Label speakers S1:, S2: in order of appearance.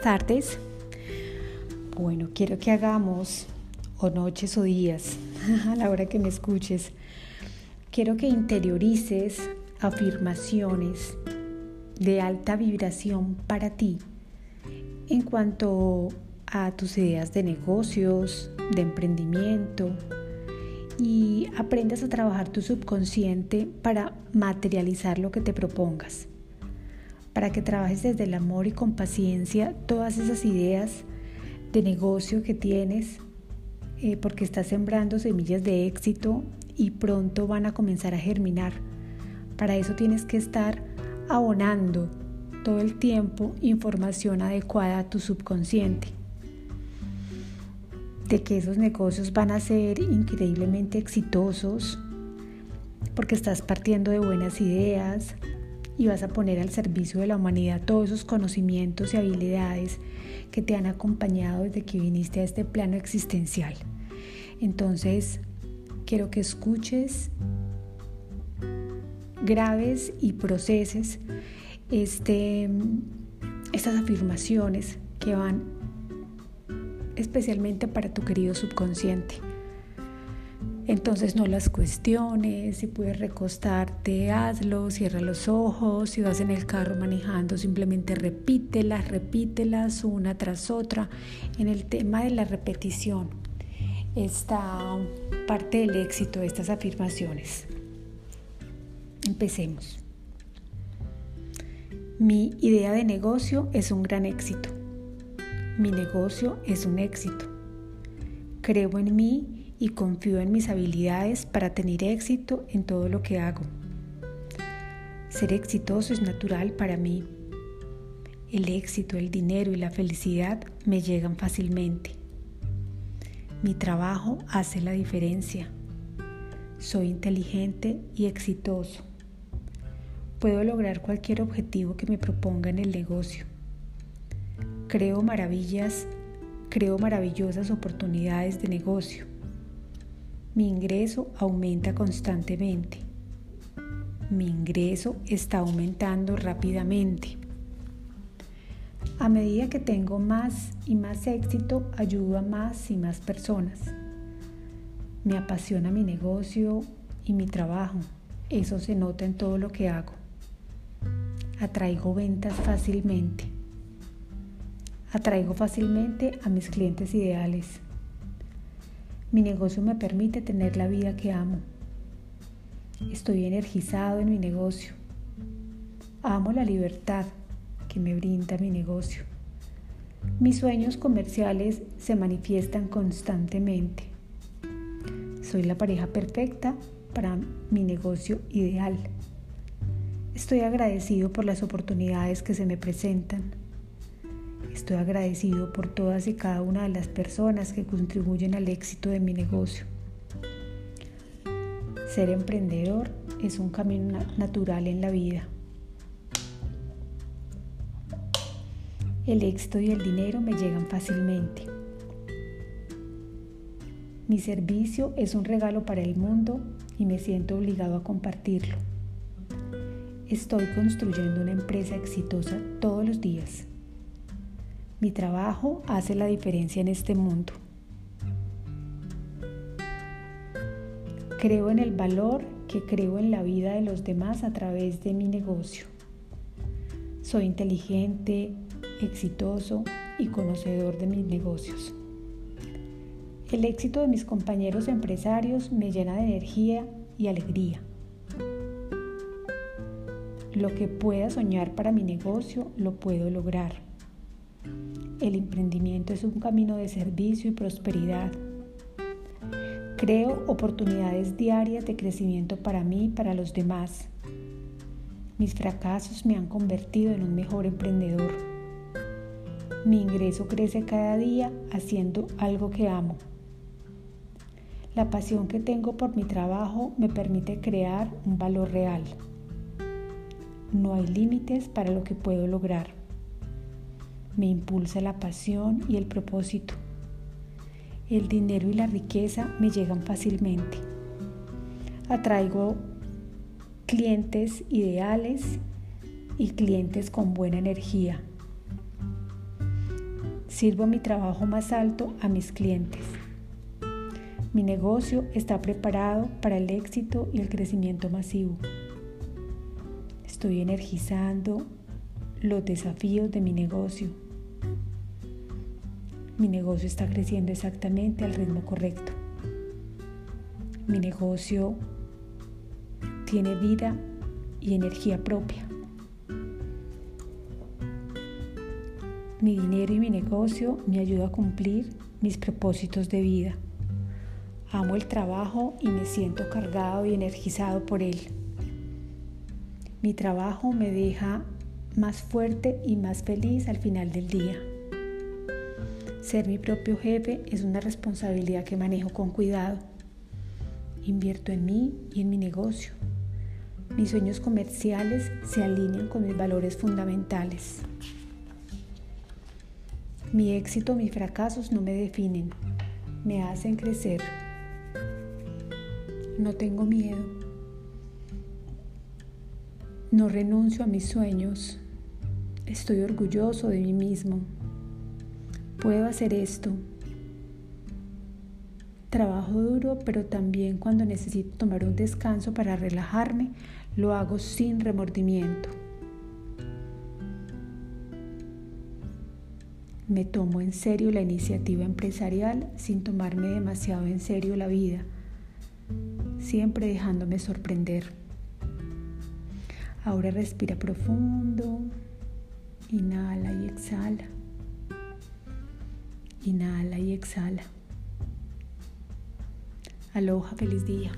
S1: tardes. Bueno, quiero que hagamos, o noches o días, a la hora que me escuches, quiero que interiorices afirmaciones de alta vibración para ti en cuanto a tus ideas de negocios, de emprendimiento y aprendas a trabajar tu subconsciente para materializar lo que te propongas para que trabajes desde el amor y con paciencia todas esas ideas de negocio que tienes, eh, porque estás sembrando semillas de éxito y pronto van a comenzar a germinar. Para eso tienes que estar abonando todo el tiempo información adecuada a tu subconsciente de que esos negocios van a ser increíblemente exitosos porque estás partiendo de buenas ideas, y vas a poner al servicio de la humanidad todos esos conocimientos y habilidades que te han acompañado desde que viniste a este plano existencial. Entonces, quiero que escuches, grabes y proceses este, estas afirmaciones que van especialmente para tu querido subconsciente. Entonces no las cuestiones, si puedes recostarte, hazlo, cierra los ojos, si vas en el carro manejando, simplemente repítelas, repítelas una tras otra. En el tema de la repetición está parte del éxito de estas afirmaciones. Empecemos. Mi idea de negocio es un gran éxito. Mi negocio es un éxito. Creo en mí y confío en mis habilidades para tener éxito en todo lo que hago. Ser exitoso es natural para mí. El éxito, el dinero y la felicidad me llegan fácilmente. Mi trabajo hace la diferencia. Soy inteligente y exitoso. Puedo lograr cualquier objetivo que me proponga en el negocio. Creo maravillas, creo maravillosas oportunidades de negocio. Mi ingreso aumenta constantemente. Mi ingreso está aumentando rápidamente. A medida que tengo más y más éxito, ayudo a más y más personas. Me apasiona mi negocio y mi trabajo. Eso se nota en todo lo que hago. Atraigo ventas fácilmente. Atraigo fácilmente a mis clientes ideales. Mi negocio me permite tener la vida que amo. Estoy energizado en mi negocio. Amo la libertad que me brinda mi negocio. Mis sueños comerciales se manifiestan constantemente. Soy la pareja perfecta para mi negocio ideal. Estoy agradecido por las oportunidades que se me presentan. Estoy agradecido por todas y cada una de las personas que contribuyen al éxito de mi negocio. Ser emprendedor es un camino natural en la vida. El éxito y el dinero me llegan fácilmente. Mi servicio es un regalo para el mundo y me siento obligado a compartirlo. Estoy construyendo una empresa exitosa todos los días. Mi trabajo hace la diferencia en este mundo. Creo en el valor que creo en la vida de los demás a través de mi negocio. Soy inteligente, exitoso y conocedor de mis negocios. El éxito de mis compañeros empresarios me llena de energía y alegría. Lo que pueda soñar para mi negocio lo puedo lograr. El emprendimiento es un camino de servicio y prosperidad. Creo oportunidades diarias de crecimiento para mí y para los demás. Mis fracasos me han convertido en un mejor emprendedor. Mi ingreso crece cada día haciendo algo que amo. La pasión que tengo por mi trabajo me permite crear un valor real. No hay límites para lo que puedo lograr me impulsa la pasión y el propósito. El dinero y la riqueza me llegan fácilmente. Atraigo clientes ideales y clientes con buena energía. Sirvo mi trabajo más alto a mis clientes. Mi negocio está preparado para el éxito y el crecimiento masivo. Estoy energizando los desafíos de mi negocio. Mi negocio está creciendo exactamente al ritmo correcto. Mi negocio tiene vida y energía propia. Mi dinero y mi negocio me ayudan a cumplir mis propósitos de vida. Amo el trabajo y me siento cargado y energizado por él. Mi trabajo me deja más fuerte y más feliz al final del día. Ser mi propio jefe es una responsabilidad que manejo con cuidado. Invierto en mí y en mi negocio. Mis sueños comerciales se alinean con mis valores fundamentales. Mi éxito, mis fracasos no me definen, me hacen crecer. No tengo miedo. No renuncio a mis sueños. Estoy orgulloso de mí mismo. Puedo hacer esto. Trabajo duro, pero también cuando necesito tomar un descanso para relajarme, lo hago sin remordimiento. Me tomo en serio la iniciativa empresarial sin tomarme demasiado en serio la vida siempre dejándome sorprender. Ahora respira profundo, inhala y exhala. Inhala y exhala. Aloha, feliz día.